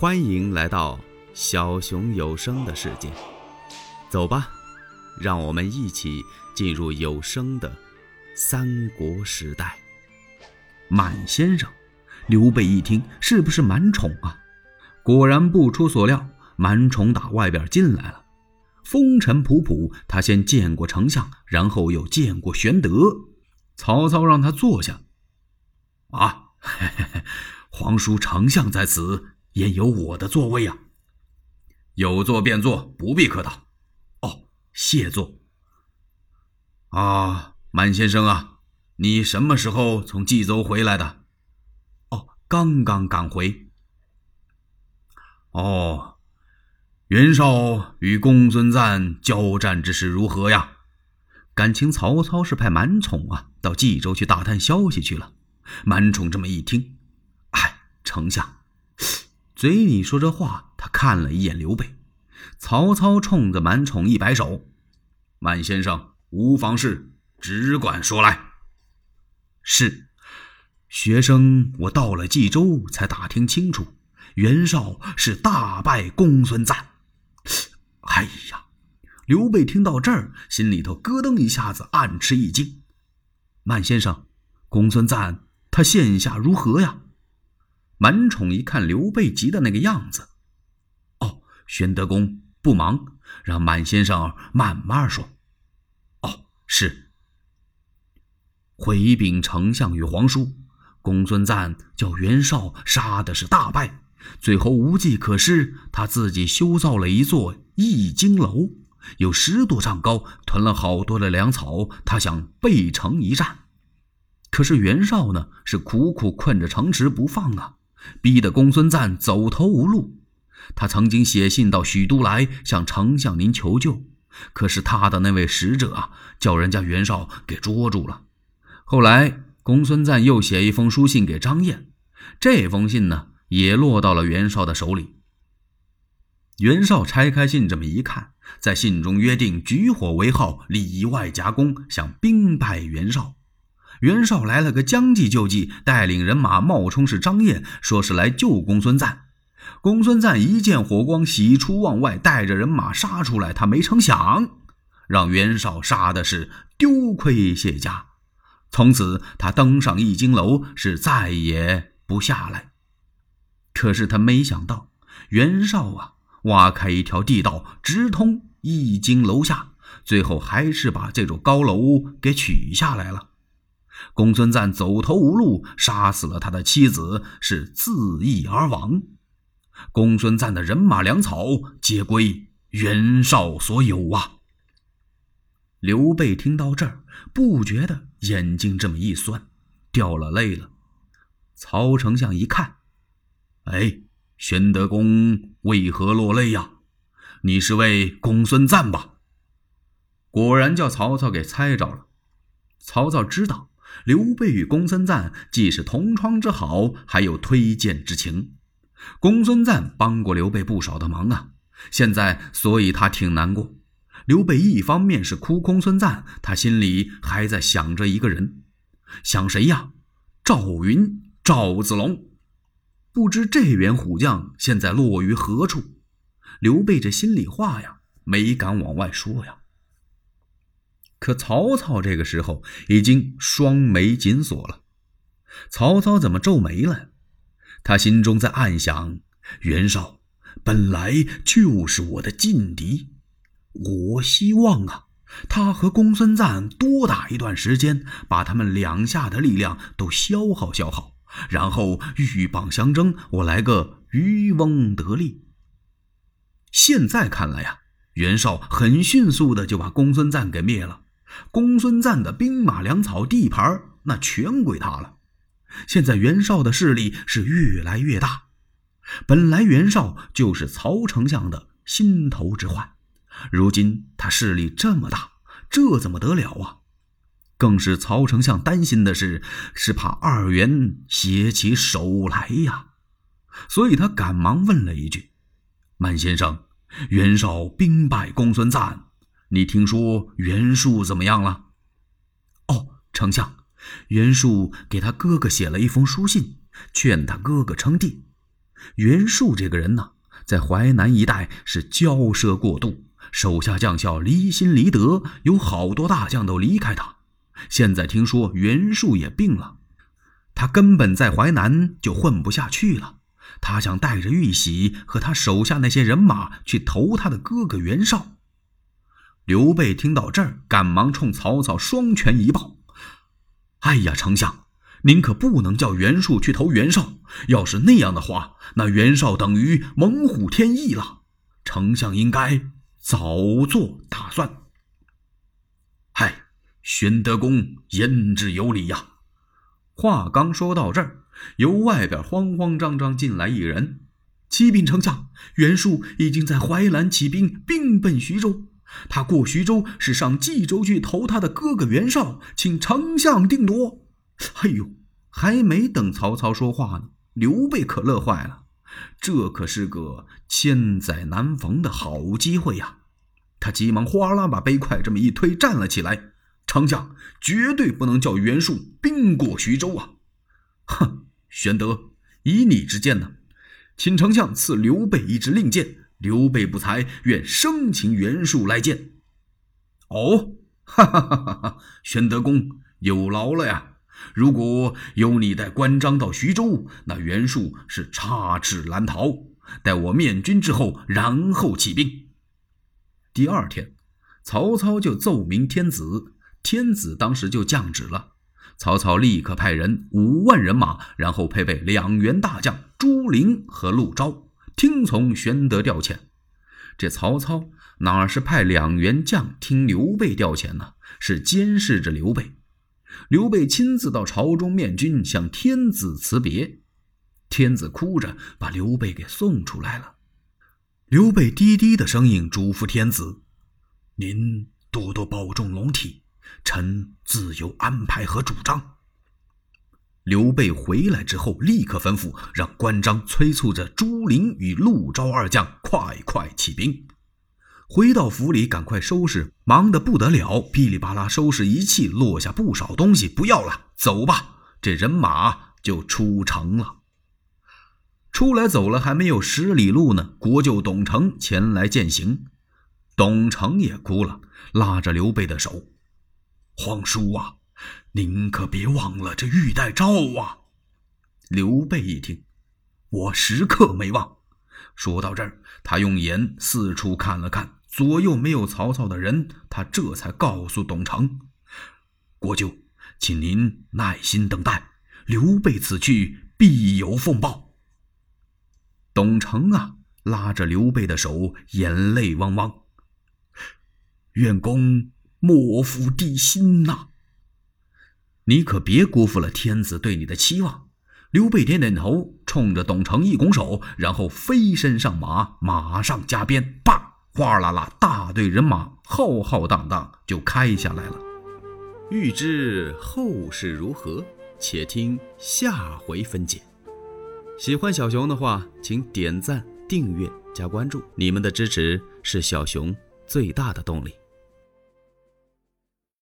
欢迎来到小熊有声的世界，走吧，让我们一起进入有声的三国时代。满先生，刘备一听，是不是满宠啊？果然不出所料，满宠打外边进来了，风尘仆仆。他先见过丞相，然后又见过玄德。曹操让他坐下。啊，嘿嘿嘿，皇叔丞相在此。也有我的座位呀？有座便坐，不必客套。哦，谢座。啊，满先生啊，你什么时候从冀州回来的？哦，刚刚赶回。哦，袁绍与公孙瓒交战之事如何呀？感情曹操是派满宠啊，到冀州去打探消息去了。满宠这么一听，哎，丞相。嘴里说着话，他看了一眼刘备。曹操冲着满宠一摆手：“满先生无妨事，只管说来。”是，学生我到了冀州，才打听清楚，袁绍是大败公孙瓒。哎呀，刘备听到这儿，心里头咯噔一下子，暗吃一惊。满先生，公孙瓒他现下如何呀？满宠一看刘备急的那个样子，哦，玄德公不忙，让满先生慢慢说。哦，是。回禀丞相与皇叔，公孙瓒叫袁绍杀的是大败，最后无计可施，他自己修造了一座易经楼，有十多丈高，囤了好多的粮草，他想背城一战。可是袁绍呢，是苦苦困着城池不放啊。逼得公孙瓒走投无路，他曾经写信到许都来向丞相您求救，可是他的那位使者啊，叫人家袁绍给捉住了。后来公孙瓒又写一封书信给张燕，这封信呢也落到了袁绍的手里。袁绍拆开信，这么一看，在信中约定举火为号，里外夹攻，想兵败袁绍。袁绍来了个将计就计，带领人马冒充是张燕，说是来救公孙瓒。公孙瓒一见火光，喜出望外，带着人马杀出来。他没成想，让袁绍杀的是丢盔卸甲。从此，他登上易经楼，是再也不下来。可是他没想到，袁绍啊，挖开一条地道，直通易经楼下，最后还是把这座高楼给取下来了。公孙瓒走投无路，杀死了他的妻子，是自缢而亡。公孙瓒的人马粮草皆归袁绍所有啊！刘备听到这儿，不觉得眼睛这么一酸，掉了泪了。曹丞相一看，哎，玄德公为何落泪呀？你是为公孙瓒吧？果然叫曹操给猜着了。曹操知道。刘备与公孙瓒既是同窗之好，还有推荐之情。公孙瓒帮过刘备不少的忙啊，现在所以他挺难过。刘备一方面是哭公孙瓒，他心里还在想着一个人，想谁呀？赵云、赵子龙。不知这员虎将现在落于何处？刘备这心里话呀，没敢往外说呀。可曹操这个时候已经双眉紧锁了。曹操怎么皱眉了？他心中在暗想：袁绍本来就是我的劲敌，我希望啊，他和公孙瓒多打一段时间，把他们两下的力量都消耗消耗，然后鹬蚌相争，我来个渔翁得利。现在看来呀，袁绍很迅速的就把公孙瓒给灭了。公孙瓒的兵马粮草地盘，那全归他了。现在袁绍的势力是越来越大。本来袁绍就是曹丞相的心头之患，如今他势力这么大，这怎么得了啊？更是曹丞相担心的是，是怕二袁携起手来呀。所以他赶忙问了一句：“满先生，袁绍兵败公孙瓒。”你听说袁术怎么样了？哦，丞相，袁术给他哥哥写了一封书信，劝他哥哥称帝。袁术这个人呢，在淮南一带是骄奢过度，手下将校离心离德，有好多大将都离开他。现在听说袁术也病了，他根本在淮南就混不下去了。他想带着玉玺和他手下那些人马去投他的哥哥袁绍。刘备听到这儿，赶忙冲曹操双拳一抱：“哎呀，丞相，您可不能叫袁术去投袁绍。要是那样的话，那袁绍等于猛虎添翼了。丞相应该早做打算。”嗨，玄德公言之有理呀。话刚说到这儿，由外边慌慌张张进来一人：“启禀丞相，袁术已经在淮南起兵，兵奔徐州。”他过徐州是上冀州去投他的哥哥袁绍，请丞相定夺。哎呦，还没等曹操说话呢，刘备可乐坏了，这可是个千载难逢的好机会呀！他急忙哗啦把杯筷这么一推，站了起来。丞相绝对不能叫袁术兵过徐州啊！哼，玄德，以你之见呢？请丞相赐刘备一支令箭。刘备不才，愿生擒袁术来见。哦，哈哈哈哈哈！玄德公有劳了呀！如果有你带关张到徐州，那袁术是插翅难逃。待我面君之后，然后起兵。第二天，曹操就奏明天子，天子当时就降旨了。曹操立刻派人五万人马，然后配备两员大将朱灵和陆昭。听从玄德调遣，这曹操哪是派两员将听刘备调遣呢？是监视着刘备。刘备亲自到朝中面君，向天子辞别。天子哭着把刘备给送出来了。刘备低低的声音嘱咐天子：“您多多保重龙体，臣自有安排和主张。”刘备回来之后，立刻吩咐让关张催促着朱灵与陆昭二将快快起兵。回到府里，赶快收拾，忙得不得了，噼里啪啦收拾一气，落下不少东西，不要了，走吧。这人马就出城了。出来走了还没有十里路呢，国舅董承前来饯行，董承也哭了，拉着刘备的手：“皇叔啊！”您可别忘了这玉带诏啊！刘备一听，我时刻没忘。说到这儿，他用眼四处看了看，左右没有曹操的人，他这才告诉董承：“国舅，请您耐心等待，刘备此去必有奉报。”董承啊，拉着刘备的手，眼泪汪汪：“愿公莫负帝心呐！”你可别辜负了天子对你的期望。刘备点点头，冲着董承一拱手，然后飞身上马，马上加鞭，叭，哗啦啦，大队人马浩浩荡荡就开下来了。欲知后事如何，且听下回分解。喜欢小熊的话，请点赞、订阅、加关注，你们的支持是小熊最大的动力。